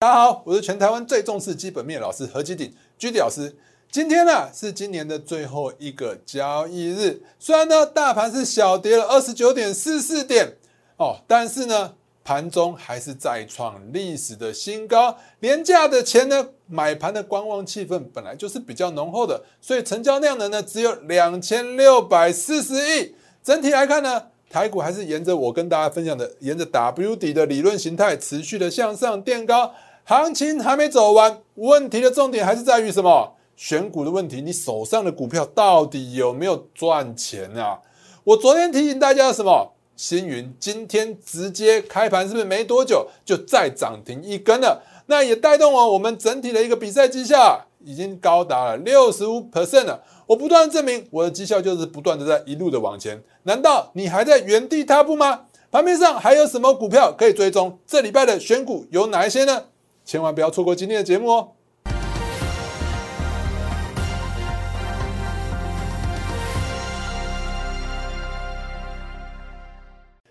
大家好，我是全台湾最重视基本面老师何基鼎居迪老师。今天呢是今年的最后一个交易日，虽然呢大盘是小跌了二十九点四四点哦，但是呢盘中还是再创历史的新高。廉价的钱呢，买盘的观望气氛本来就是比较浓厚的，所以成交量呢只有两千六百四十亿。整体来看呢，台股还是沿着我跟大家分享的，沿着 W 底的理论形态持续的向上垫高。行情还没走完，问题的重点还是在于什么？选股的问题，你手上的股票到底有没有赚钱啊？我昨天提醒大家什么？星云今天直接开盘是不是没多久就再涨停一根了？那也带动了我们整体的一个比赛绩效，已经高达了六十五 percent 了。我不断证明我的绩效就是不断的在一路的往前。难道你还在原地踏步吗？盘面上还有什么股票可以追踪？这礼拜的选股有哪一些呢？千万不要错过今天的节目哦！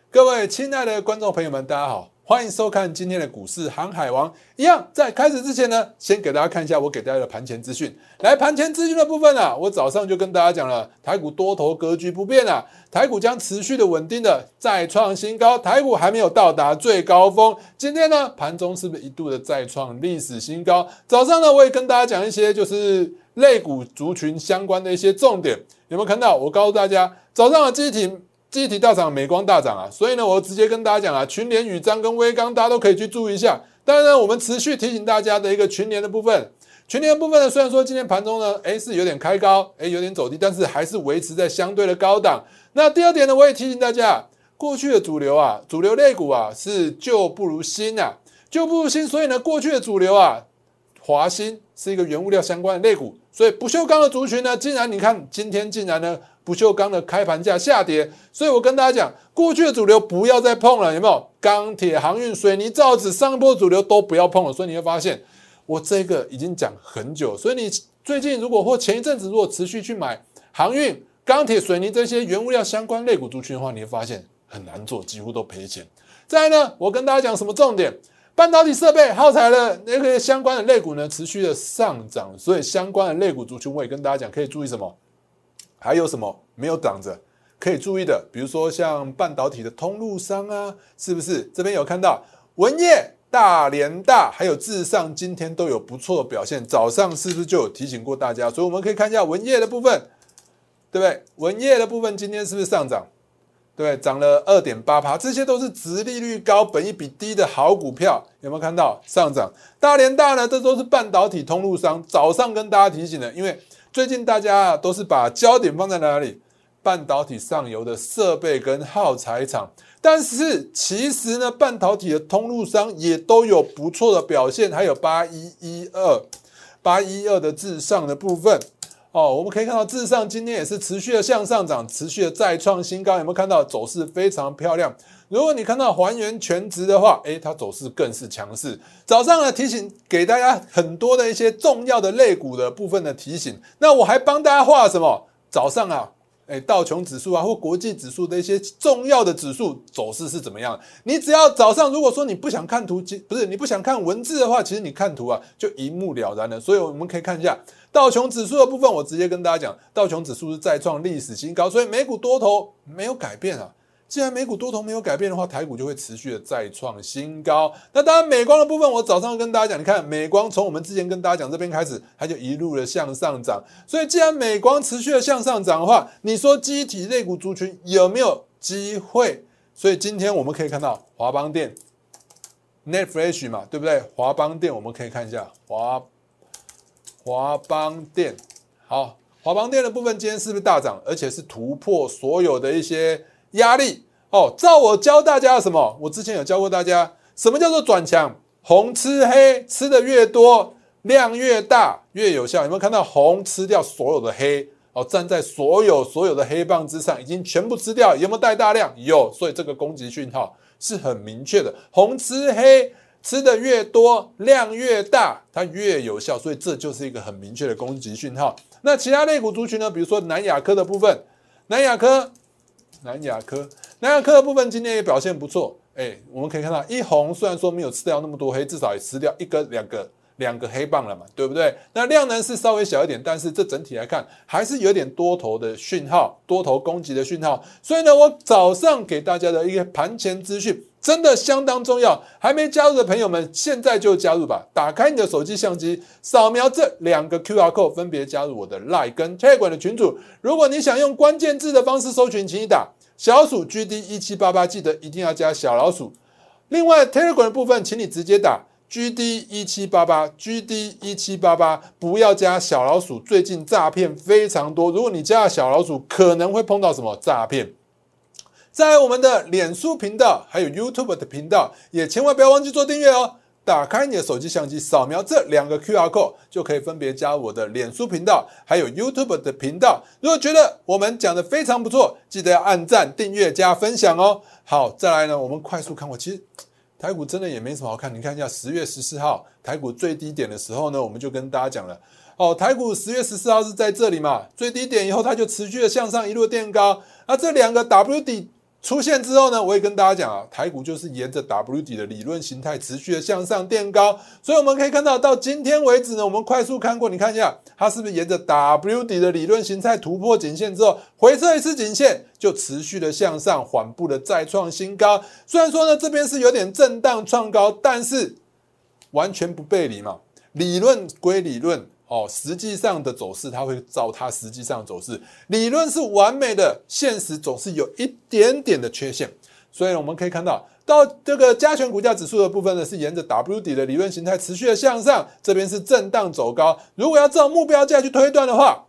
各位亲爱的观众朋友们，大家好，欢迎收看今天的股市航海王。一样在开始之前呢，先给大家看一下我给大家的盘前资讯。来，盘前资讯的部分啊，我早上就跟大家讲了，台股多头格局不变啊，台股将持续的稳定的再创新高，台股还没有到达最高峰。今天呢，盘中是不是一度的再创历史新高？早上呢，我也跟大家讲一些就是类股族群相关的一些重点，有没有看到？我告诉大家，早上的机体。记忆体大涨，美光大涨啊，所以呢，我直接跟大家讲啊，群联、宇章跟微刚，大家都可以去注意一下。当然呢，我们持续提醒大家的一个群联的部分，群联的部分呢，虽然说今天盘中呢，哎是有点开高，哎有点走低，但是还是维持在相对的高档。那第二点呢，我也提醒大家，过去的主流啊，主流类股啊是旧不如新啊，旧不如新，所以呢，过去的主流啊，华兴是一个原物料相关的类股，所以不锈钢的族群呢，竟然你看今天竟然呢。不锈钢的开盘价下跌，所以我跟大家讲，过去的主流不要再碰了，有没有？钢铁、航运、水泥、造纸上一波主流都不要碰了。所以你会发现，我这个已经讲很久。所以你最近如果或前一阵子如果持续去买航运、钢铁、水泥这些原物料相关类股族群的话，你会发现很难做，几乎都赔钱。再来呢，我跟大家讲什么重点？半导体设备、耗材的那个相关的类股呢，持续的上涨。所以相关的类股族群，我也跟大家讲，可以注意什么？还有什么没有涨着可以注意的？比如说像半导体的通路商啊，是不是？这边有看到文业、大连大还有智上今天都有不错的表现。早上是不是就有提醒过大家？所以我们可以看一下文业的部分，对不对？文业的部分今天是不是上涨？对，涨了二点八趴，这些都是值利率高、本益比低的好股票，有没有看到上涨？大连大呢？这都是半导体通路商，早上跟大家提醒的，因为。最近大家啊都是把焦点放在哪里？半导体上游的设备跟耗材厂，但是其实呢，半导体的通路商也都有不错的表现，还有八一一二、八一二的至上的部分哦，我们可以看到至上今天也是持续的向上涨，持续的再创新高，有没有看到走势非常漂亮？如果你看到还原全值的话，诶，它走势更是强势。早上呢提醒给大家很多的一些重要的类股的部分的提醒。那我还帮大家画什么？早上啊，诶，道琼指数啊或国际指数的一些重要的指数走势是怎么样？你只要早上如果说你不想看图，不是你不想看文字的话，其实你看图啊就一目了然了。所以我们可以看一下道琼指数的部分，我直接跟大家讲，道琼指数是再创历史新高，所以美股多头没有改变啊。既然美股多头没有改变的话，台股就会持续的再创新高。那当然，美光的部分，我早上跟大家讲，你看美光从我们之前跟大家讲这边开始，它就一路的向上涨。所以，既然美光持续的向上涨的话，你说机体类股族群有没有机会？所以今天我们可以看到华邦电、Netfresh 嘛，对不对？华邦电我们可以看一下华华邦电。好，华邦电的部分今天是不是大涨？而且是突破所有的一些。压力哦，照我教大家什么？我之前有教过大家，什么叫做转强？红吃黑，吃的越多，量越大，越有效。有没有看到红吃掉所有的黑？哦，站在所有所有的黑棒之上，已经全部吃掉。有没有带大量？有，所以这个攻击讯号是很明确的。红吃黑，吃的越多，量越大，它越有效。所以这就是一个很明确的攻击讯号。那其他类股族群呢？比如说南亚科的部分，南亚科。南亚科，南亚科的部分今天也表现不错，哎，我们可以看到一红虽然说没有吃掉那么多黑，至少也吃掉一个两个。两个黑棒了嘛，对不对？那量能是稍微小一点，但是这整体来看还是有点多头的讯号，多头攻击的讯号。所以呢，我早上给大家的一个盘前资讯真的相当重要。还没加入的朋友们，现在就加入吧！打开你的手机相机，扫描这两个 QR code，分别加入我的 Line 跟 Telegram 的群组。如果你想用关键字的方式搜寻，请你打小鼠 GD 一七八八，记得一定要加小老鼠。另外 Telegram 的部分，请你直接打。G D 一七八八，G D 一七八八，不要加小老鼠。最近诈骗非常多，如果你加了小老鼠，可能会碰到什么诈骗？在我们的脸书频道，还有 YouTube 的频道，也千万不要忘记做订阅哦。打开你的手机相机，扫描这两个 QR code，就可以分别加我的脸书频道，还有 YouTube 的频道。如果觉得我们讲的非常不错，记得要按赞、订阅、加分享哦。好，再来呢，我们快速看我，其实。台股真的也没什么好看，你看一下十月十四号台股最低点的时候呢，我们就跟大家讲了，哦，台股十月十四号是在这里嘛，最低点以后它就持续的向上一路垫高，那这两个 W 底。出现之后呢，我也跟大家讲啊，台股就是沿着 W 底的理论形态持续的向上垫高，所以我们可以看到到今天为止呢，我们快速看过，你看一下它是不是沿着 W 底的理论形态突破颈线之后，回撤一次颈线就持续的向上缓步的再创新高。虽然说呢这边是有点震荡创高，但是完全不背离嘛，理论归理论。哦，实际上的走势它会照它实际上走势，理论是完美的，现实总是有一点点的缺陷。所以我们可以看到，到这个加权股价指数的部分呢，是沿着 W 底的理论形态持续的向上，这边是震荡走高。如果要照目标价去推断的话，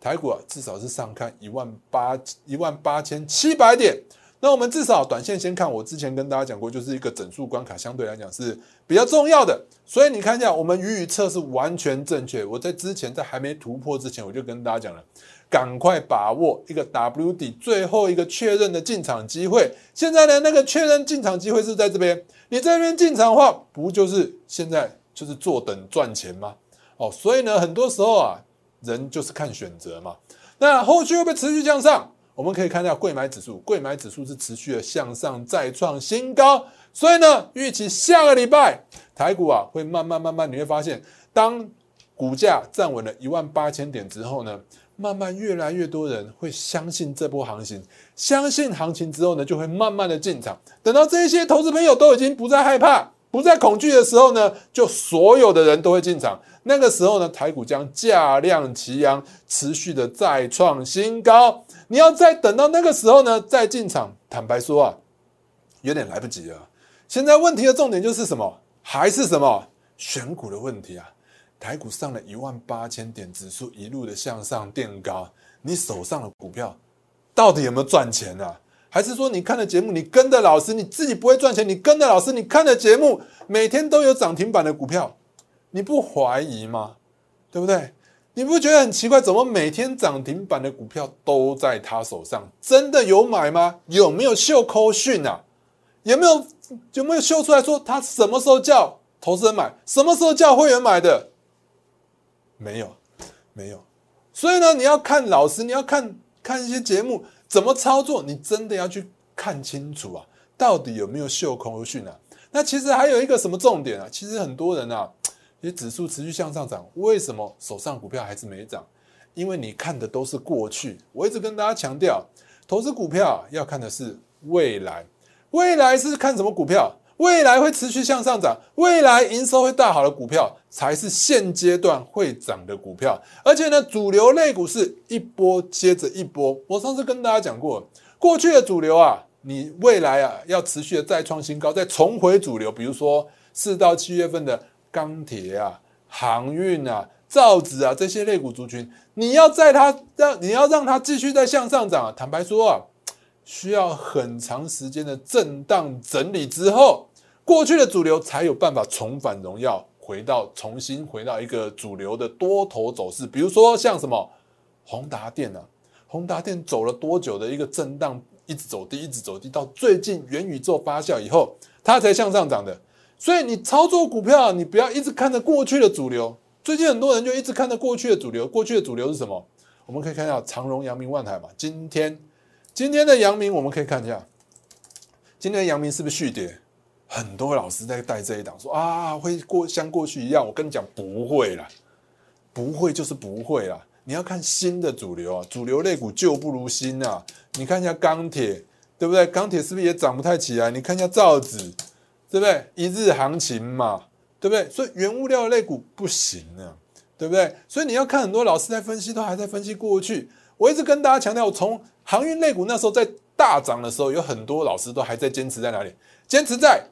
台股啊至少是上看一万八一万八千七百点。那我们至少短线先看，我之前跟大家讲过，就是一个整数关卡，相对来讲是比较重要的。所以你看一下，我们预测是完全正确。我在之前在还没突破之前，我就跟大家讲了，赶快把握一个 W 底最后一个确认的进场机会。现在呢，那个确认进场机会是在这边，你这边进场的话，不就是现在就是坐等赚钱吗？哦，所以呢，很多时候啊，人就是看选择嘛。那后续会不会持续向上？我们可以看到贵买指数，贵买指数是持续的向上再创新高，所以呢，预期下个礼拜台股啊会慢慢慢慢，你会发现，当股价站稳了一万八千点之后呢，慢慢越来越多人会相信这波行情，相信行情之后呢，就会慢慢的进场，等到这些投资朋友都已经不再害怕。不再恐惧的时候呢，就所有的人都会进场。那个时候呢，台股将价量齐扬，持续的再创新高。你要再等到那个时候呢，再进场。坦白说啊，有点来不及了。现在问题的重点就是什么？还是什么选股的问题啊？台股上了一万八千点，指数一路的向上垫高，你手上的股票到底有没有赚钱啊？还是说你看的节目，你跟的老师，你自己不会赚钱，你跟的老师，你看的节目每天都有涨停板的股票，你不怀疑吗？对不对？你不觉得很奇怪？怎么每天涨停板的股票都在他手上？真的有买吗？有没有秀扣讯啊？有没有有没有秀出来说他什么时候叫投资人买，什么时候叫会员买的？没有，没有。所以呢，你要看老师，你要看看一些节目。怎么操作？你真的要去看清楚啊！到底有没有秀空讯啊？那其实还有一个什么重点啊？其实很多人啊，你指数持续向上涨，为什么手上股票还是没涨？因为你看的都是过去。我一直跟大家强调，投资股票要看的是未来。未来是看什么股票？未来会持续向上涨，未来营收会大好的股票，才是现阶段会涨的股票。而且呢，主流类股是一波接着一波。我上次跟大家讲过，过去的主流啊，你未来啊要持续的再创新高，再重回主流。比如说四到七月份的钢铁啊、航运啊、造纸啊这些类股族群，你要在它让你要让它继续在向上涨。坦白说啊。需要很长时间的震荡整理之后，过去的主流才有办法重返荣耀，回到重新回到一个主流的多头走势。比如说像什么宏达电啊，宏达电走了多久的一个震荡，一直走低，一直走低，到最近元宇宙发酵以后，它才向上涨的。所以你操作股票，你不要一直看着过去的主流。最近很多人就一直看着过去的主流，过去的主流是什么？我们可以看到长荣、阳明、万海嘛，今天。今天的阳明，我们可以看一下，今天的阳明是不是续跌？很多老师在带这一档说啊，会过像过去一样。我跟你讲，不会啦，不会就是不会啦。你要看新的主流啊，主流类股旧不如新啊。你看一下钢铁，对不对？钢铁是不是也涨不太起来？你看一下造纸，对不对？一日行情嘛，对不对？所以原物料类股不行啊，对不对？所以你要看很多老师在分析，都还在分析过去。我一直跟大家强调，从航运类股那时候在大涨的时候，有很多老师都还在坚持在哪里？坚持在，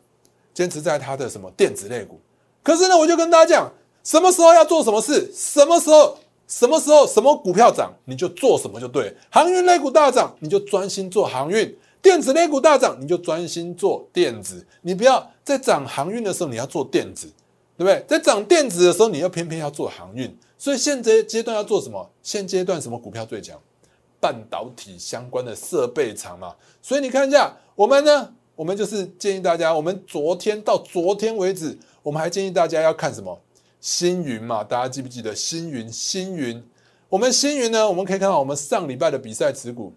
坚持在它的什么电子类股。可是呢，我就跟大家讲，什么时候要做什么事，什么时候。什么时候什么股票涨，你就做什么就对。航运类股大涨，你就专心做航运；电子类股大涨，你就专心做电子。你不要在涨航运的时候你要做电子，对不对？在涨电子的时候，你要偏偏要做航运。所以现阶阶段要做什么？现阶段什么股票最强？半导体相关的设备厂嘛。所以你看一下，我们呢，我们就是建议大家，我们昨天到昨天为止，我们还建议大家要看什么？星云嘛，大家记不记得星云？星云，我们星云呢？我们可以看到，我们上礼拜的比赛持股，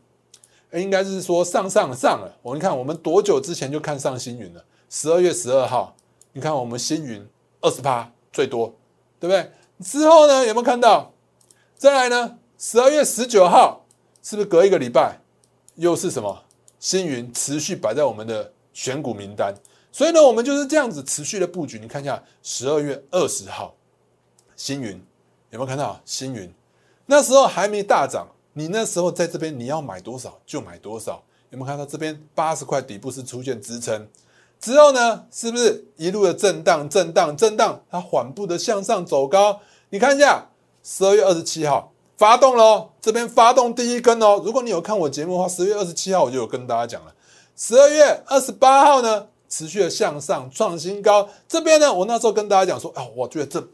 应该是说上上上了。我们看，我们多久之前就看上星云了？十二月十二号，你看我们星云二十八最多，对不对？之后呢，有没有看到？再来呢？十二月十九号，是不是隔一个礼拜，又是什么？星云持续摆在我们的选股名单。所以呢，我们就是这样子持续的布局。你看一下，十二月二十号。星云有没有看到？星云那时候还没大涨，你那时候在这边你要买多少就买多少。有没有看到这边八十块底部是出现支撑之后呢？是不是一路的震荡、震荡、震荡？它缓步的向上走高。你看一下，十二月二十七号发动喽，这边发动第一根哦。如果你有看我节目的话，十月二十七号我就有跟大家讲了。十二月二十八号呢，持续的向上创新高。这边呢，我那时候跟大家讲说，啊，我觉得这。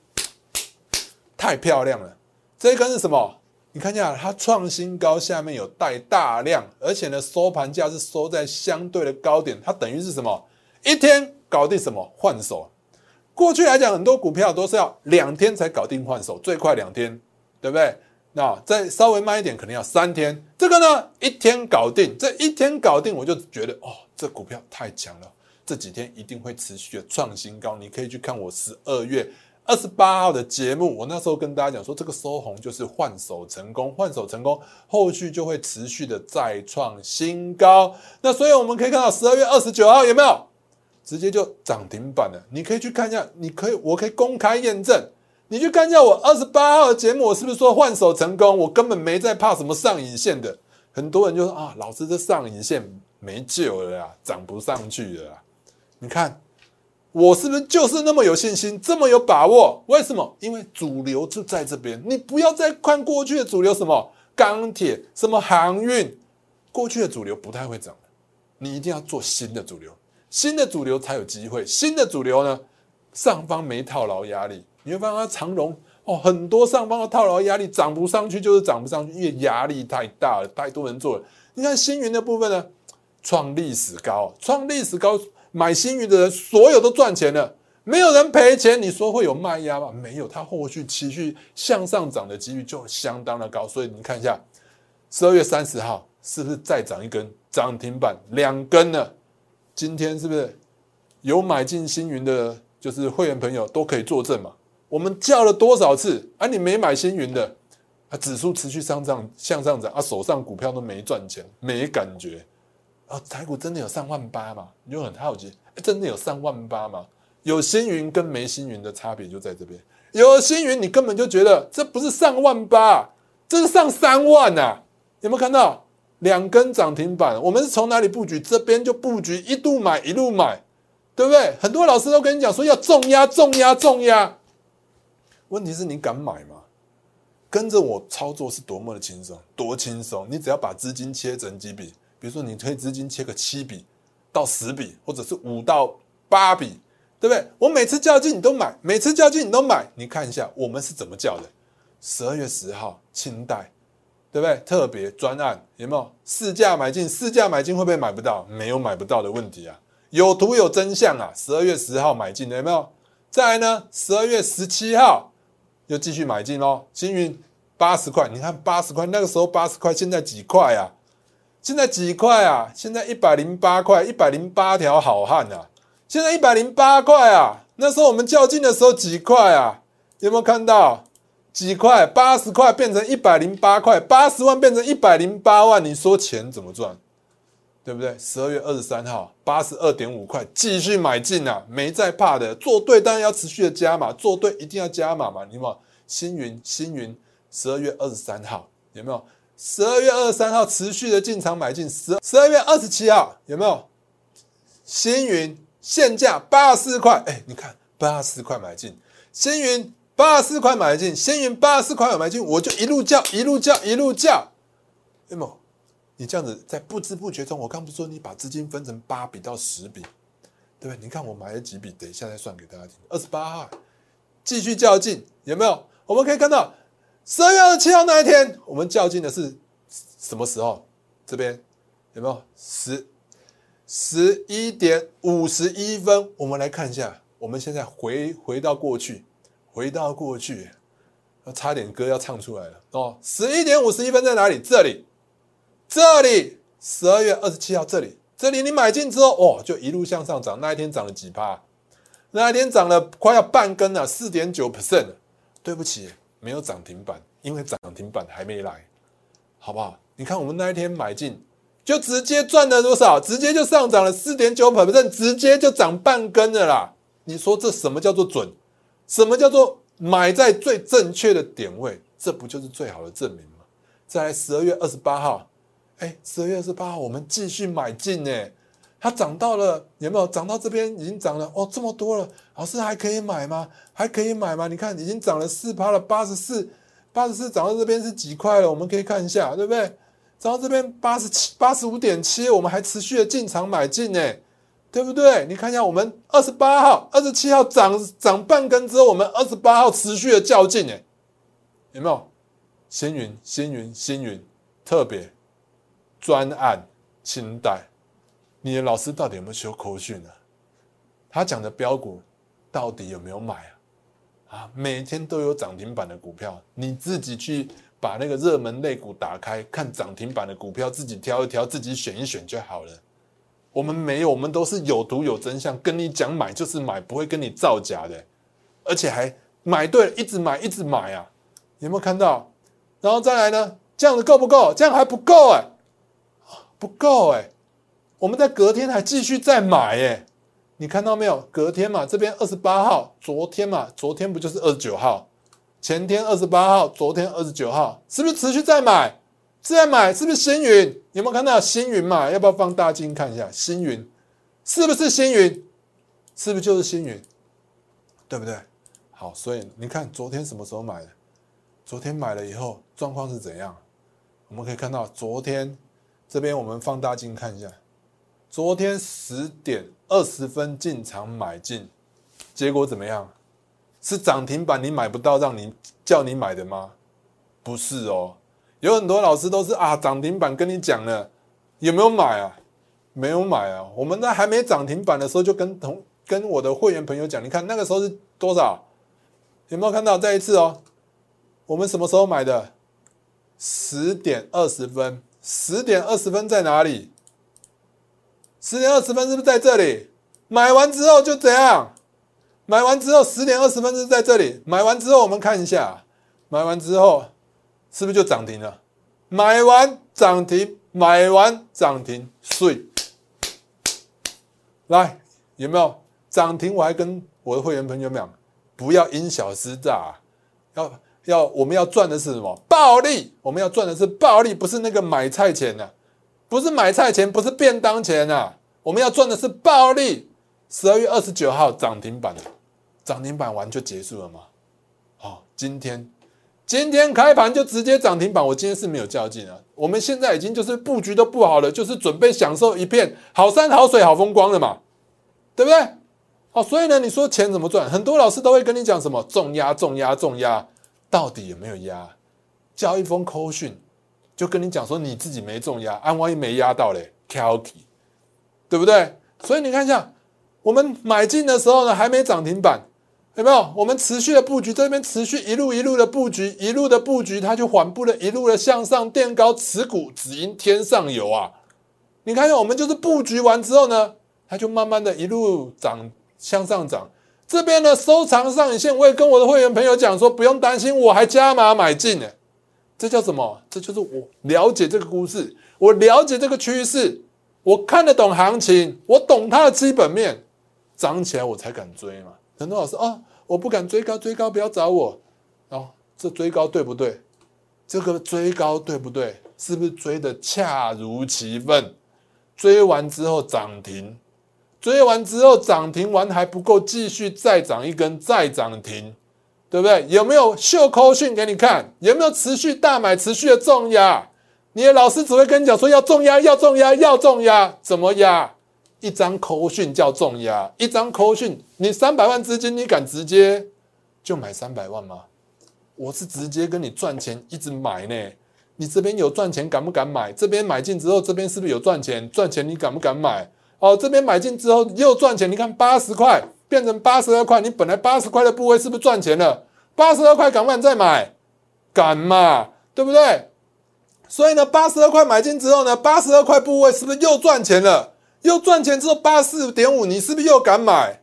太漂亮了，这一根是什么？你看一下，它创新高，下面有带大量，而且呢，收盘价是收在相对的高点，它等于是什么？一天搞定什么换手？过去来讲，很多股票都是要两天才搞定换手，最快两天，对不对？那再稍微慢一点，可能要三天。这个呢，一天搞定，这一天搞定，我就觉得哦，这股票太强了，这几天一定会持续的创新高。你可以去看我十二月。二十八号的节目，我那时候跟大家讲说，这个收红就是换手成功，换手成功，后续就会持续的再创新高。那所以我们可以看到十二月二十九号有没有直接就涨停板了？你可以去看一下，你可以，我可以公开验证。你去看一下我二十八号的节目，我是不是说换手成功？我根本没在怕什么上影线的。很多人就说啊，老师这上影线没救了呀，涨不上去了。你看。我是不是就是那么有信心，这么有把握？为什么？因为主流就在这边。你不要再看过去的主流，什么钢铁、什么航运，过去的主流不太会涨。你一定要做新的主流，新的主流才有机会。新的主流呢，上方没套牢压力。你会发现它长荣哦，很多上方的套牢压力涨不上去，就是涨不上去，因为压力太大了，太多人做了。你看星云的部分呢，创历史高，创历史高。买星云的人，所有都赚钱了，没有人赔钱。你说会有卖压吗？没有，它后续持续向上涨的几率就相当的高。所以你看一下，十二月三十号是不是再涨一根涨停板？两根了。今天是不是有买进星云的，就是会员朋友都可以作证嘛？我们叫了多少次？啊，你没买星云的，啊，指数持续上涨向上涨，啊，手上股票都没赚钱，没感觉。啊，台股真的有上万八吗？你就很好奇，真的有上万八吗？有星云跟没星云的差别就在这边。有星云，你根本就觉得这不是上万八，这是上三万呐！有没有看到两根涨停板？我们是从哪里布局？这边就布局，一度买一路买，对不对？很多老师都跟你讲说要重压、重压、重压。问题是你敢买吗？跟着我操作是多么的轻松，多轻松！你只要把资金切成几笔。比如说，你可以资金切个七笔到十笔，或者是五到八笔，对不对？我每次叫进你都买，每次叫进你都买。你看一下我们是怎么叫的？十二月十号，清代，对不对？特别专案有没有？市价买进，市价买进会不会买不到？没有买不到的问题啊，有图有真相啊！十二月十号买进的有没有？再来呢？十二月十七号又继续买进哦，星云八十块，你看八十块，那个时候八十块，现在几块啊？现在几块啊？现在一百零八块，一百零八条好汉啊！现在一百零八块啊！那时候我们较劲的时候几块啊？有没有看到？几块？八十块变成一百零八块，八十万变成一百零八万，你说钱怎么赚？对不对？十二月二十三号，八十二点五块，继续买进啊！没在怕的，做对当然要持续的加码，做对一定要加码嘛！你有没有？星云，星云，十二月二十三号有没有？十二月二十三号持续的进场买进，十十二月二十七号有没有？星云现价八十四块，哎，你看八十四块买进，星云八十四块买进，星云八十四块买进，我就一路叫，一路叫，一路叫，有没有？你这样子在不知不觉中，我刚不是说你把资金分成八笔到十笔，对不对？你看我买了几笔，等一下再算给大家听。二十八号继续较劲，有没有？我们可以看到。十二月二十七号那一天，我们较劲的是什么时候？这边有没有十十一点五十一分？我们来看一下，我们现在回回到过去，回到过去，要差点歌要唱出来了哦！十一点五十一分在哪里？这里，这里，十二月二十七号这里，这里你买进之后，哦，就一路向上涨。那一天涨了几趴？那一天涨了快要半根了，四点九 percent。对不起。没有涨停板，因为涨停板还没来，好不好？你看我们那一天买进，就直接赚了多少？直接就上涨了四点九 percent，直接就涨半根了啦。你说这什么叫做准？什么叫做买在最正确的点位？这不就是最好的证明吗？在十二月二十八号，哎，十二月二十八号我们继续买进呢。它涨到了有没有？涨到这边已经涨了哦，这么多了，老师还可以买吗？还可以买吗？你看已经涨了四趴了，八十四，八十四涨到这边是几块了？我们可以看一下，对不对？涨到这边八十七，八十五点七，我们还持续的进场买进呢，对不对？你看一下，我们二十八号、二十七号涨涨半根之后，我们二十八号持续的较劲，哎，有没有？星云、星云、星云，特别专案清代。你的老师到底有没有修口讯呢？他讲的标股到底有没有买啊？啊，每天都有涨停板的股票，你自己去把那个热门类股打开，看涨停板的股票，自己挑一挑，自己选一选就好了。我们没有，我们都是有图有真相，跟你讲买就是买，不会跟你造假的，而且还买对了，一直买一直买啊！有没有看到？然后再来呢？这样子够不够？这样还不够哎，不够哎。我们在隔天还继续再买耶，你看到没有？隔天嘛，这边二十八号，昨天嘛，昨天不就是二十九号？前天二十八号，昨天二十九号，是不是持续在买？在买，是不是星云？有没有看到星云嘛？要不要放大镜看一下？星云是不是星云？是不是就是星云？对不对？好，所以你看昨天什么时候买的？昨天买了以后状况是怎样？我们可以看到昨天这边我们放大镜看一下。昨天十点二十分进场买进，结果怎么样？是涨停板你买不到，让你叫你买的吗？不是哦，有很多老师都是啊，涨停板跟你讲了，有没有买啊？没有买啊。我们在还没涨停板的时候，就跟同跟我的会员朋友讲，你看那个时候是多少？有没有看到？再一次哦，我们什么时候买的？十点二十分，十点二十分在哪里？十点二十分是不是在这里？买完之后就怎样？买完之后十点二十分是在这里。买完之后我们看一下，买完之后是不是就涨停了？买完涨停，买完涨停，碎。来，有没有涨停？我还跟我的会员朋友们讲，不要因小失大，要要我们要赚的是什么？暴利！我们要赚的是暴利，不是那个买菜钱呢。不是买菜钱，不是便当钱啊！我们要赚的是暴利。十二月二十九号涨停板，涨停板完就结束了吗？好，今天今天开盘就直接涨停板，我今天是没有较劲啊。我们现在已经就是布局都不好了，就是准备享受一片好山好水好风光了嘛，对不对？哦，所以呢，你说钱怎么赚？很多老师都会跟你讲什么重压重压重压，到底有没有压？交一封扣讯。就跟你讲说你自己没中压，安万一没压到嘞 k a l k y 对不对？所以你看一下，我们买进的时候呢，还没涨停板，有没有？我们持续的布局，这边持续一路一路的布局，一路的布局，它就缓步的一路的向上垫高，持股只因天上有啊！你看一下，我们就是布局完之后呢，它就慢慢的一路涨向上涨。这边呢，收藏上影线，我也跟我的会员朋友讲说，不用担心，我还加码买进呢。这叫什么？这就是我了解这个故事，我了解这个趋势，我看得懂行情，我懂它的基本面，涨起来我才敢追嘛。很多老师啊，我不敢追高，追高不要找我。哦，这追高对不对？这个追高对不对？是不是追的恰如其分？追完之后涨停，追完之后涨停完还不够，继续再涨一根，再涨停，对不对？有没有秀扣讯给你看？有没有持续大买，持续的重压？你的老师只会跟你讲说要重压，要重压，要重压，怎么压？一张扣讯叫重压，一张扣讯，你三百万资金，你敢直接就买三百万吗？我是直接跟你赚钱，一直买呢。你这边有赚钱，敢不敢买？这边买进之后，这边是不是有赚钱？赚钱你敢不敢买？哦，这边买进之后又赚钱，你看八十块变成八十二块，你本来八十块的部位是不是赚钱了？八十二块敢不敢再买？敢嘛，对不对？所以呢，八十二块买进之后呢，八十二块部位是不是又赚钱了？又赚钱之后，八十四点五，你是不是又敢买？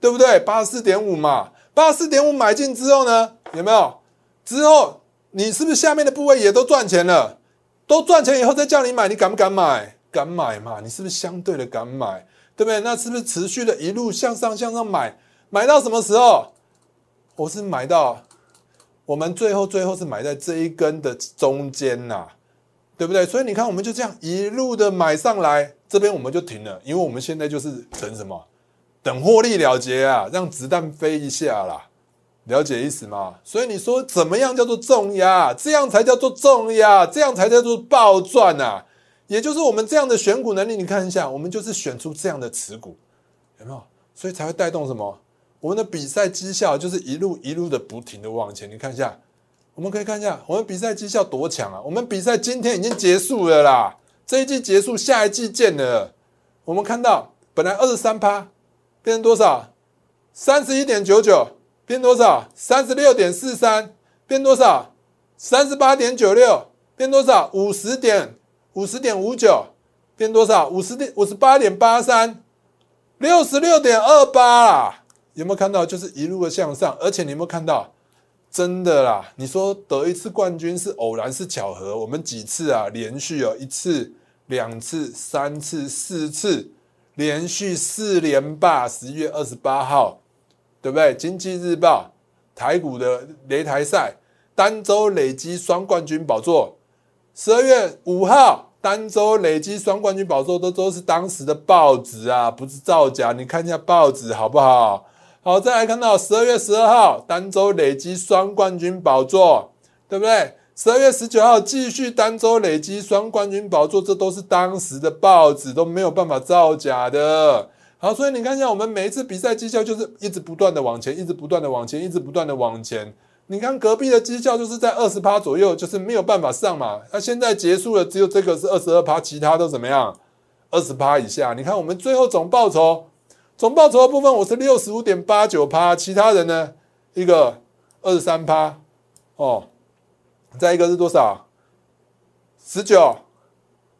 对不对？八十四点五嘛，八十四点五买进之后呢，有没有？之后你是不是下面的部位也都赚钱了？都赚钱以后再叫你买，你敢不敢买？敢买嘛？你是不是相对的敢买？对不对？那是不是持续的一路向上向上买？买到什么时候？我是买到我们最后最后是买在这一根的中间呐。对不对？所以你看，我们就这样一路的买上来，这边我们就停了，因为我们现在就是等什么？等获利了结啊，让子弹飞一下啦，了解意思吗？所以你说怎么样叫做重压？这样才叫做重压，这样才叫做暴赚啊！也就是我们这样的选股能力，你看一下，我们就是选出这样的持股，有没有？所以才会带动什么？我们的比赛绩效就是一路一路的不停的往前，你看一下。我们可以看一下我们比赛绩效多强啊！我们比赛今天已经结束了啦，这一季结束，下一季见了。我们看到本来二十三趴变成多少？三十一点九九变多少？三十六点四三变多少？三十八点九六变多少？五十点五十点五九变多少？五十点五十八点八三，六十六点二八啦！有没有看到？就是一路的向上，而且你有没有看到？真的啦，你说得一次冠军是偶然是巧合？我们几次啊？连续有一次、两次、三次、四次，连续四连霸。十一月二十八号，对不对？经济日报台股的擂台赛，单周累积双冠军宝座。十二月五号，单周累积双冠军宝座都都是当时的报纸啊，不是造假。你看一下报纸好不好？好，再来看到十二月十二号，单周累积双冠军宝座，对不对？十二月十九号继续单周累积双冠军宝座，这都是当时的报纸都没有办法造假的。好，所以你看一下，我们每一次比赛绩效就是一直不断的往前，一直不断的往前，一直不断的往前。你看隔壁的绩效就是在二十趴左右，就是没有办法上嘛。那现在结束了，只有这个是二十二趴，其他都怎么样？二十趴以下。你看我们最后总报酬。总报酬的部分我是六十五点八九趴，其他人呢一个二十三趴哦，再一个是多少？十九、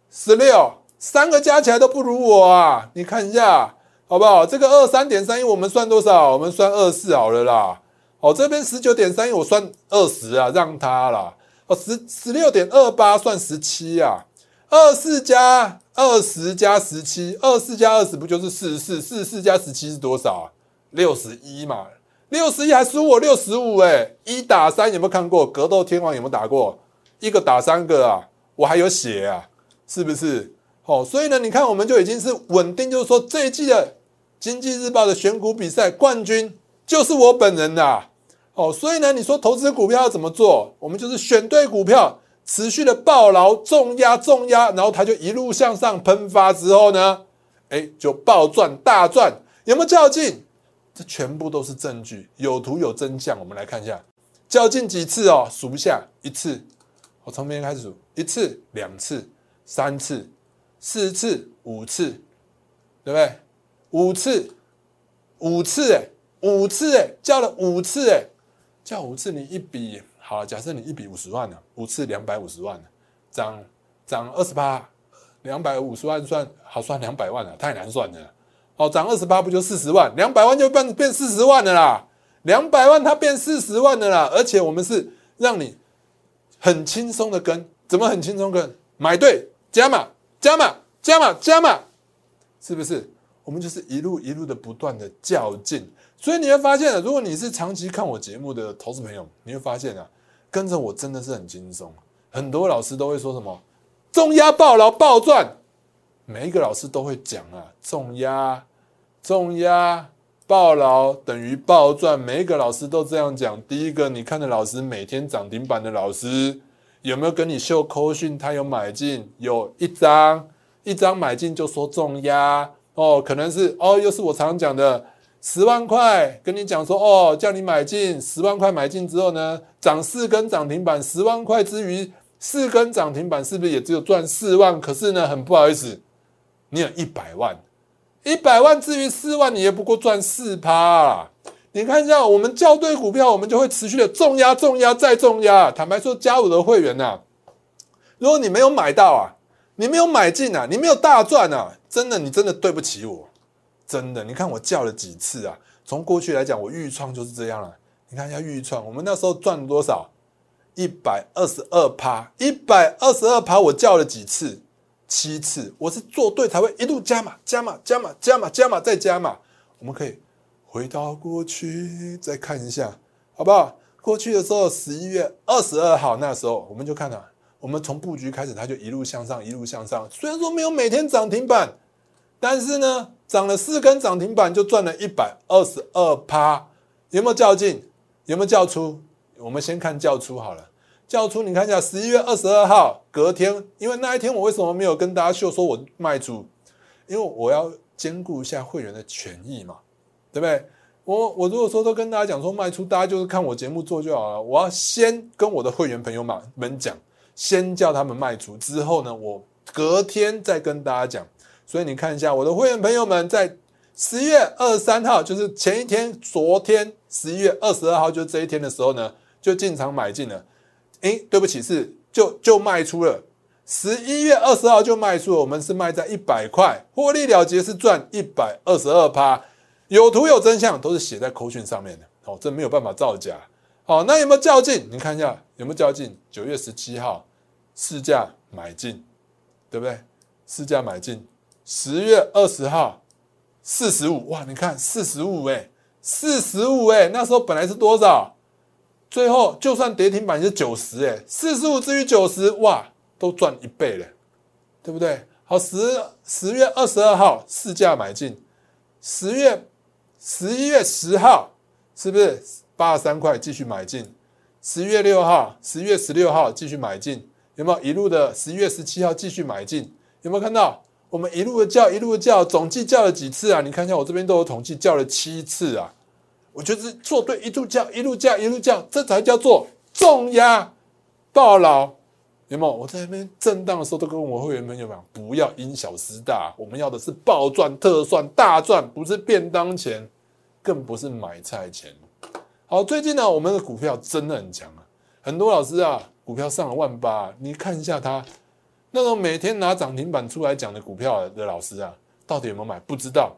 十六，三个加起来都不如我啊！你看一下好不好？这个二三点三一我们算多少？我们算二四好了啦。哦，这边十九点三一我算二十啊，让他啦。哦，十十六点二八算十七啊。二四加二十加十七，二四加二十不就是四十四？四十四加十七是多少啊？六十一嘛，六十一还输我六十五哎！一打三有没有看过？格斗天王有没有打过？一个打三个啊！我还有血啊，是不是？哦，所以呢，你看我们就已经是稳定，就是说这一季的经济日报的选股比赛冠军就是我本人啦。哦，所以呢，你说投资股票要怎么做？我们就是选对股票。持续的暴牢重压重压，然后它就一路向上喷发之后呢，哎，就暴赚大赚，有没有较劲？这全部都是证据，有图有真相。我们来看一下，较劲几次哦？数不下，一次，我从明天开始数，一次、两次、三次、四次、五次，对不对？五次，五次，哎，五次哎，叫了五次哎，叫五次你一笔好，假设你一笔五十万呢，五次两百五十万呢涨涨二十八，两百五十万算好算两百万了，太难算了。哦，涨二十八不就四十万？两百万就变变四十万了啦，两百万它变四十万的啦，而且我们是让你很轻松的跟，怎么很轻松跟？买对加码加码加码加码，是不是？我们就是一路一路的不断的较劲，所以你会发现，如果你是长期看我节目的投资朋友，你会发现啊，跟着我真的是很轻松。很多老师都会说什么重压爆牢爆赚，每一个老师都会讲啊，重压。重压爆牢等于爆赚，每一个老师都这样讲。第一个，你看的老师每天涨停板的老师，有没有跟你秀扣讯？他有买进，有一张，一张买进就说重压哦，可能是哦，又是我常讲的十万块，跟你讲说哦，叫你买进十万块买进之后呢，涨四根涨停板，十万块之余四根涨停板是不是也只有赚四万？可是呢，很不好意思，你有一百万。一百万至于四万，你也不过赚四趴。你看一下，我们校对股票，我们就会持续的重压、重压再重压。坦白说，加入的会员呐，如果你没有买到啊，你没有买进啊，你没有大赚啊，真的，你真的对不起我，真的。你看我叫了几次啊？从过去来讲，我预创就是这样了。你看一下预创，我们那时候赚了多少？一百二十二趴，一百二十二趴，我叫了几次？七次，我是做对才会一路加码、加码、加码、加码、加码再加码。我们可以回到过去再看一下，好不好？过去的时候，十一月二十二号那时候，我们就看到，我们从布局开始，它就一路向上，一路向上。虽然说没有每天涨停板，但是呢，涨了四根涨停板就赚了一百二十二趴。有没有较劲？有没有较出？我们先看较出好了。叫出你看一下，十一月二十二号隔天，因为那一天我为什么没有跟大家秀说我卖出？因为我要兼顾一下会员的权益嘛，对不对？我我如果说都跟大家讲说卖出，大家就是看我节目做就好了。我要先跟我的会员朋友们讲，先叫他们卖出，之后呢，我隔天再跟大家讲。所以你看一下我的会员朋友们，在十一月二十三号，就是前一天，昨天十一月二十二号，就这一天的时候呢，就进场买进了。哎，对不起，是就就卖出了，十一月二十号就卖出了，我们是卖在一百块，获利了结是赚一百二十二趴，有图有真相，都是写在口讯上面的，哦，这没有办法造假，好，那有没有较劲？你看一下有没有较劲？九月十七号市价买进，对不对？市价买进，十月二十号四十五，哇，你看四十五哎，四十五哎，那时候本来是多少？最后，就算跌停板是九十，哎，四十五至于九十，哇，都赚一倍了，对不对？好，十十月二十二号市价买进，十月十一月十号是不是八十三块继续买进？十月六号、十月十六号继续买进，有没有一路的？十一月十七号继续买进，有没有看到？我们一路的叫，一路的叫，总计叫了几次啊？你看一下，我这边都有统计，叫了七次啊。我觉得做对，一路叫，一路叫，一路叫，这才叫做重压爆牢，有没有？我在那边震荡的时候，都跟我会员朋友讲，不要因小失大，我们要的是暴赚特赚大赚，不是便当钱，更不是买菜钱。好，最近呢，我们的股票真的很强啊，很多老师啊，股票上了万八，你看一下它那种每天拿涨停板出来讲的股票的老师啊，到底有没有买？不知道，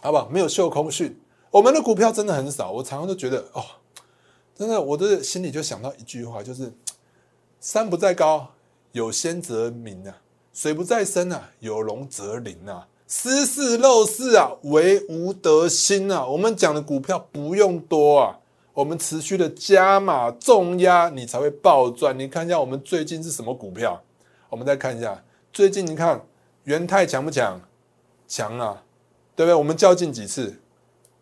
好不好？没有秀空讯。我们的股票真的很少，我常常都觉得哦，真的，我的心里就想到一句话，就是山不在高，有仙则名啊；水不在深啊，有龙则灵啊。失事漏事啊，唯无德心啊。我们讲的股票不用多啊，我们持续的加码重压，你才会暴赚。你看一下我们最近是什么股票？我们再看一下，最近你看元泰强不强？强啊，对不对？我们较劲几次？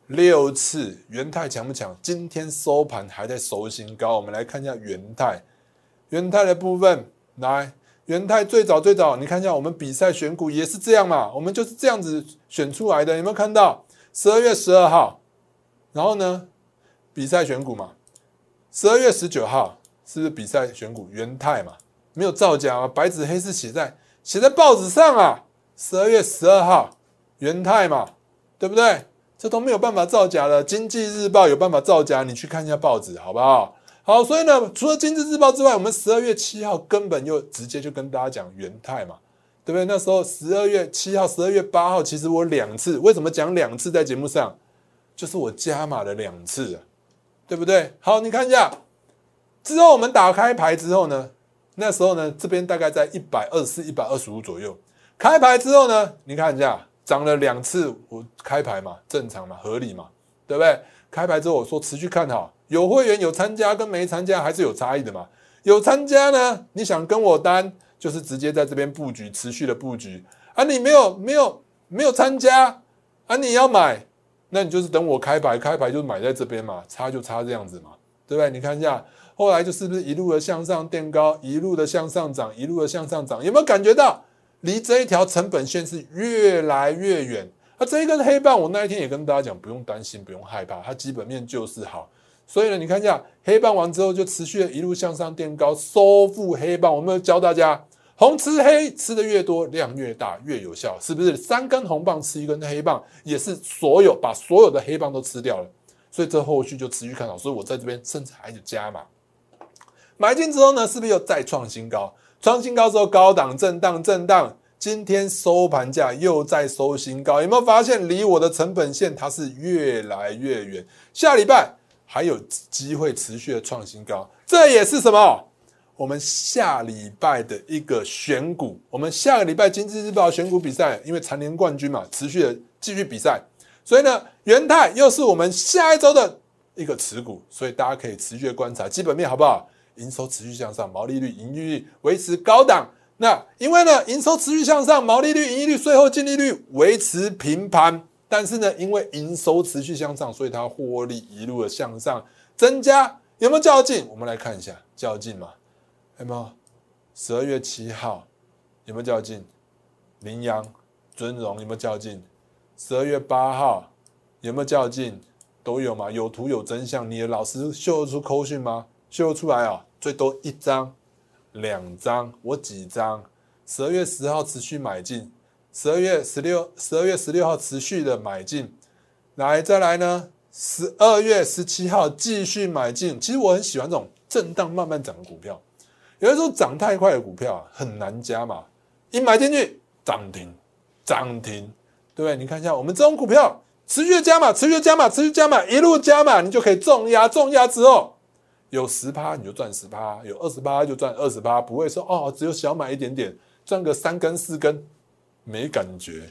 六次元泰强不强？今天收盘还在收新高。我们来看一下元泰，元泰的部分，来元泰最早最早，你看一下我们比赛选股也是这样嘛？我们就是这样子选出来的。有没有看到？十二月十二号，然后呢，比赛选股嘛？十二月十九号是不是比赛选股？元泰嘛，没有造假啊，白纸黑字写在写在报纸上啊。十二月十二号，元泰嘛，对不对？这都没有办法造假了。经济日报有办法造假，你去看一下报纸好不好？好，所以呢，除了经济日报之外，我们十二月七号根本就直接就跟大家讲元泰嘛，对不对？那时候十二月七号、十二月八号，其实我两次，为什么讲两次在节目上？就是我加码了两次，对不对？好，你看一下，之后我们打开牌之后呢，那时候呢，这边大概在一百二十四、一百二十五左右。开牌之后呢，你看一下，涨了两次，我开牌嘛，正常嘛，合理嘛，对不对？开牌之后我说持续看好。有会员有参加跟没参加还是有差异的嘛？有参加呢，你想跟我单，就是直接在这边布局，持续的布局啊。你没有没有没有参加啊，你要买，那你就是等我开牌，开牌就买在这边嘛，差就差这样子嘛，对不对？你看一下，后来就是不是一路的向上垫高，一路的向上涨，一路的向上涨，有没有感觉到离这一条成本线是越来越远？啊，这一根黑棒，我那一天也跟大家讲，不用担心，不用害怕，它基本面就是好。所以呢，你看一下黑棒完之后，就持续的一路向上垫高，收复黑棒。我们教大家，红吃黑吃的越多，量越大，越有效，是不是？三根红棒吃一根黑棒，也是所有把所有的黑棒都吃掉了。所以这后续就持续看好。所以我在这边甚至还有加码，买进之后呢，是不是又再创新高？创新高之后高档震荡震荡，今天收盘价又在收新高，有没有发现离我的成本线它是越来越远？下礼拜。还有机会持续的创新高，这也是什么？我们下礼拜的一个选股。我们下个礼拜经济日报选股比赛，因为蝉联冠军嘛，持续的继续比赛。所以呢，元泰又是我们下一周的一个持股，所以大家可以持续的观察基本面好不好？营收持续向上，毛利率、盈利率维持高档。那因为呢，营收持续向上，毛利率、盈利率、税后净利率维持平盘。但是呢，因为营收持续向上，所以它获利一路的向上增加，有没有较劲？我们来看一下较劲嘛，有没有？十二月七号有没有较劲？羚羊、尊荣有没有较劲？十二月八号有没有较劲？都有嘛？有图有真相，你的老师秀得出扣讯吗？秀得出来啊，最多一张、两张，我几张？十二月十号持续买进。十二月十六，十二月十六号持续的买进，来再来呢？十二月十七号继续买进。其实我很喜欢这种震荡慢慢涨的股票，有的时候涨太快的股票啊很难加嘛。一买进去涨停，涨停，对不对？你看一下我们这种股票，持续加码，持续加码，持续加码，一路加码，你就可以重压，重压之后有十趴你就赚十趴，有二十八就赚二十八，不会说哦只有小买一点点，赚个三根四根。没感觉，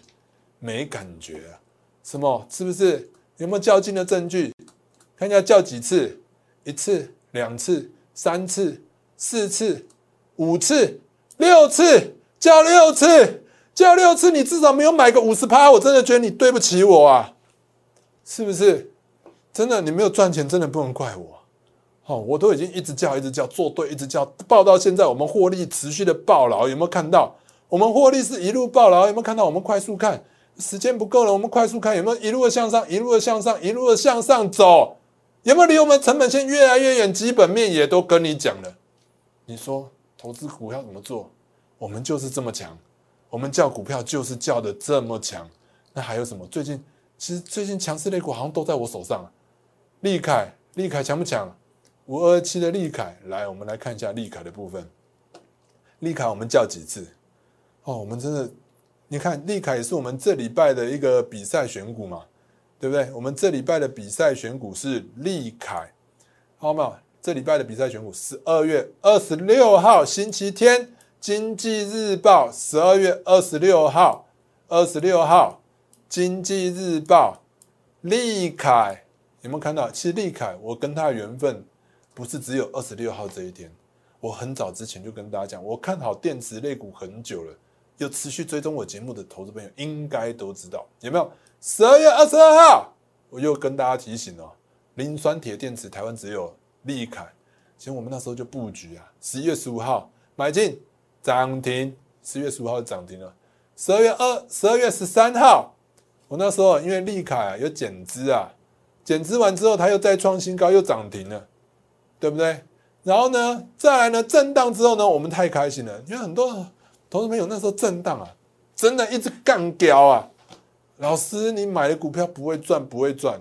没感觉啊？什么？是不是有没有较劲的证据？看一下较几次？一次、两次、三次、四次、五次、六次，叫六次，叫六次，你至少没有买个五十趴，我真的觉得你对不起我啊！是不是？真的，你没有赚钱，真的不能怪我。哦，我都已经一直叫，一直叫，做对，一直叫，报到现在，我们获利持续的暴牢，有没有看到？我们获利是一路爆了，有没有看到？我们快速看，时间不够了，我们快速看有没有一路的向上，一路的向上，一路的向上走，有没有离我们成本线越来越远？基本面也都跟你讲了。你说投资股票怎么做？我们就是这么强，我们叫股票就是叫的这么强。那还有什么？最近其实最近强势类股好像都在我手上。利凯，利凯强不强？五二七的利凯，来，我们来看一下利凯的部分。利凯我们叫几次？哦，我们真的，你看利凯也是我们这礼拜的一个比赛选股嘛，对不对？我们这礼拜的比赛选股是利凯，好吗？这礼拜的比赛选股，十二月二十六号星期天，《经济日报》十二月二十六号，二十六号，《经济日报》利凯有没有看到？其实利凯我跟他的缘分不是只有二十六号这一天，我很早之前就跟大家讲，我看好电池类股很久了。有持续追踪我节目的投资朋友应该都知道，有没有？十二月二十二号，我又跟大家提醒哦，磷酸铁电池台湾只有利凯，其实我们那时候就布局啊。十一月十五号买进涨停，十一月十五号涨停了。十二月二十二月十三号，我那时候因为利凯啊有减资啊，减资完之后它又再创新高，又涨停了，对不对？然后呢，再来呢震荡之后呢，我们太开心了，因为很多。投资朋友那时候震荡啊，真的一直干掉啊，老师，你买的股票不会赚，不会赚，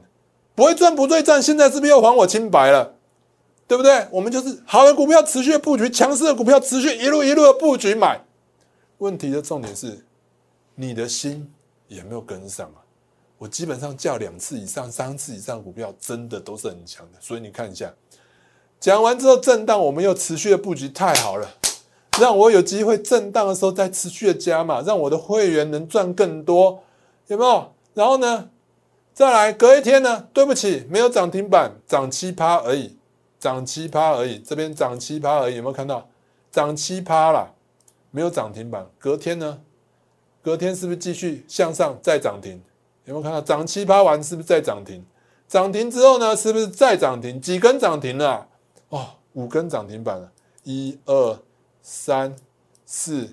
不会赚，不对赚，现在是不是又还我清白了？对不对？我们就是好的股票持续的布局，强势的股票持续一路一路的布局买。问题的重点是，你的心也没有跟上啊？我基本上叫两次以上、三次以上的股票，真的都是很强的。所以你看一下，讲完之后震荡，我们又持续的布局，太好了，让我有机会震荡的时候再持续的加码，让我的会员能赚更多，有没有？然后呢，再来隔一天呢？对不起，没有涨停板，涨七趴而已。涨七趴而已，这边涨七趴而已，有没有看到？涨七趴了，没有涨停板。隔天呢？隔天是不是继续向上再涨停？有没有看到？涨七趴完是不是再涨停？涨停之后呢？是不是再涨停？几根涨停了？哦，五根涨停板了，一二三四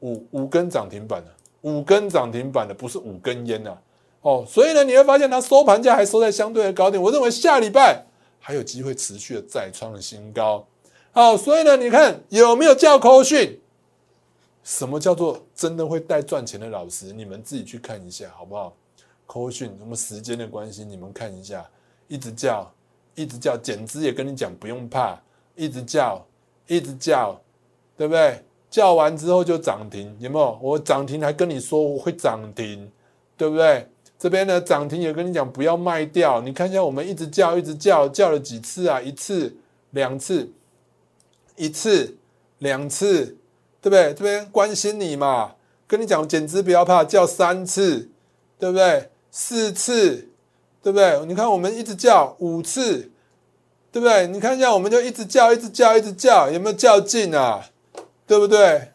五，五根涨停板了，五根涨停板的不是五根烟呐。哦，所以呢，你会发现它收盘价还收在相对的高点。我认为下礼拜。还有机会持续的再创新高，好，所以呢，你看有没有叫扣讯？什么叫做真的会带赚钱的老师？你们自己去看一下好不好？扣讯，那么时间的关系，你们看一下，一直叫，一直叫，简直也跟你讲不用怕，一直叫，一直叫，对不对？叫完之后就涨停，有没有？我涨停还跟你说我会涨停，对不对？这边呢，涨停也跟你讲不要卖掉。你看一下，我们一直叫，一直叫，叫了几次啊？一次、两次、一次、两次，对不对？这边关心你嘛，跟你讲，简直不要怕，叫三次，对不对？四次，对不对？你看我们一直叫五次，对不对？你看一下，我们就一直叫，一直叫，一直叫，有没有较劲啊？对不对？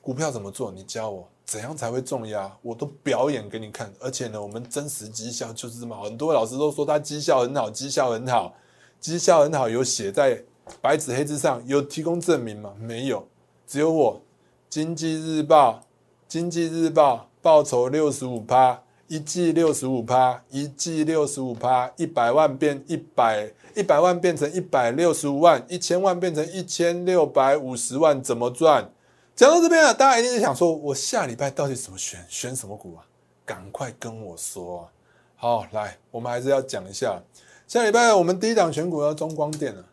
股票怎么做？你教我。怎样才会重压？我都表演给你看，而且呢，我们真实绩效就是这么好。很多老师都说他绩效很好，绩效很好，绩效很好，有写在白纸黑字上，有提供证明吗？没有，只有我。经济日报，经济日报报酬六十五趴，一季六十五趴，一季六十五趴，一百万变一百，一百万变成一百六十五万，一千万变成一千六百五十万，怎么赚？讲到这边啊，大家一定是想说，我下礼拜到底怎么选？选什么股啊？赶快跟我说啊！好，来，我们还是要讲一下，下礼拜我们第一档选股要中光电了。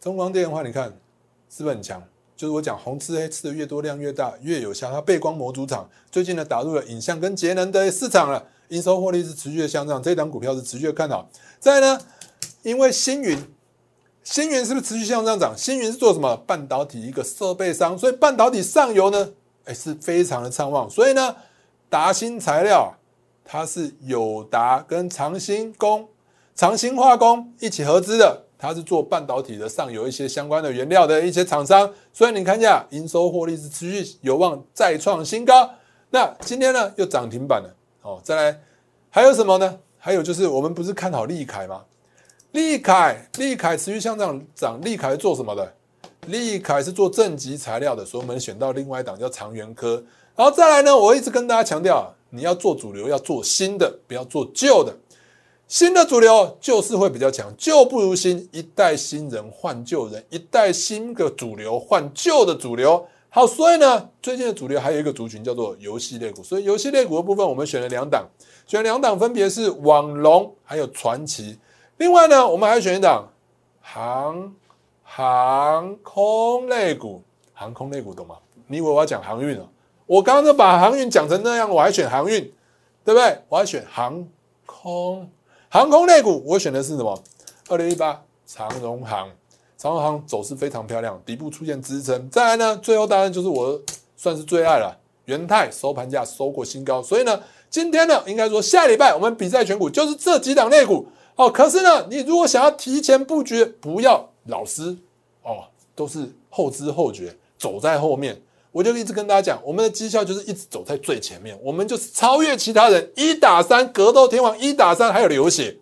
中光电的话，你看是不是很强？就是我讲红吃黑吃的越多，量越大，越有效。它背光模组厂最近呢打入了影像跟节能的市场了，营收获利是持续的向上，这档股票是持续的看好。再呢，因为星云。星云是不是持续向上涨？星云是做什么？半导体一个设备商，所以半导体上游呢，哎，是非常的畅旺。所以呢，达新材料它是友达跟长兴工、长兴化工一起合资的，它是做半导体的上游一些相关的原料的一些厂商。所以你看一下，营收获利是持续有望再创新高。那今天呢，又涨停板了。哦，再来还有什么呢？还有就是我们不是看好利凯吗？利凯，利凯持续向上涨。利凯是做什么的？利凯是做正极材料的，所以我们选到另外一档叫长源科。然后再来呢，我一直跟大家强调，你要做主流，要做新的，不要做旧的。新的主流就是会比较强，旧不如新，一代新人换旧人，一代新的主流换旧的主流。好，所以呢，最近的主流还有一个族群叫做游戏类股，所以游戏类股的部分我们选了两档，选两档分别是网龙还有传奇。另外呢，我们还选一档航航空类股，航空类股懂吗？你以为我要讲航运啊？我刚刚都把航运讲成那样，我还选航运，对不对？我还选航空航空类股，我选的是什么？二零一八长荣航，长航走势非常漂亮，底部出现支撑。再来呢，最后当然就是我算是最爱了，元泰收盘价收过新高，所以呢，今天呢，应该说下礼拜我们比赛选股就是这几档类股。哦，可是呢，你如果想要提前布局，不要老师哦，都是后知后觉，走在后面。我就一直跟大家讲，我们的绩效就是一直走在最前面，我们就是超越其他人，一打三，格斗天王一打三，还有流血，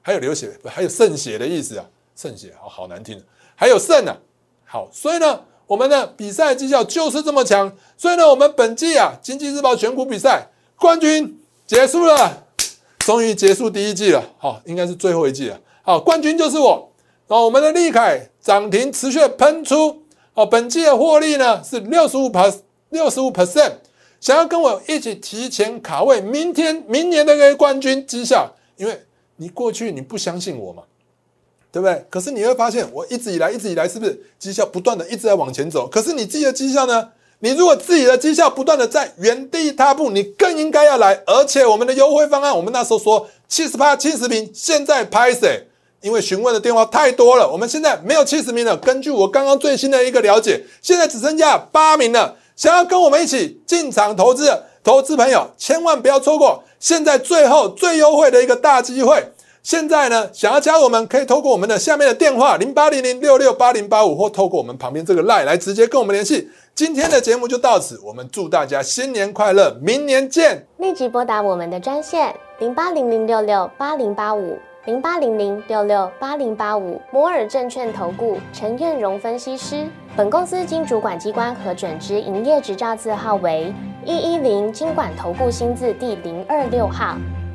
还有流血，还有渗血的意思啊？渗血，好好难听，还有渗呢。好，所以呢，我们的比赛绩效就是这么强。所以呢，我们本季啊，经济日报选股比赛冠军结束了。终于结束第一季了，好，应该是最后一季了。好，冠军就是我。哦，我们的利凯涨停持续喷出。哦，本季的获利呢是六十五 per 六十五 percent，想要跟我一起提前卡位明天、明年的那个冠军绩效，因为你过去你不相信我嘛，对不对？可是你会发现，我一直以来、一直以来是不是绩效不断的一直在往前走？可是你自己的绩效呢？你如果自己的绩效不断的在原地踏步，你更应该要来。而且我们的优惠方案，我们那时候说七十八、七十平，现在拍谁？因为询问的电话太多了，我们现在没有七十名了。根据我刚刚最新的一个了解，现在只剩下八名了。想要跟我们一起进场投资的投资朋友，千万不要错过现在最后最优惠的一个大机会。现在呢，想要加我们，可以透过我们的下面的电话零八零零六六八零八五，或透过我们旁边这个 line 来直接跟我们联系。今天的节目就到此，我们祝大家新年快乐，明年见！立即拨打我们的专线零八零零六六八零八五零八零零六六八零八五摩尔证券投顾陈彦荣分析师。本公司经主管机关核准之营业执照字号为一一零金管投顾新字第零二六号。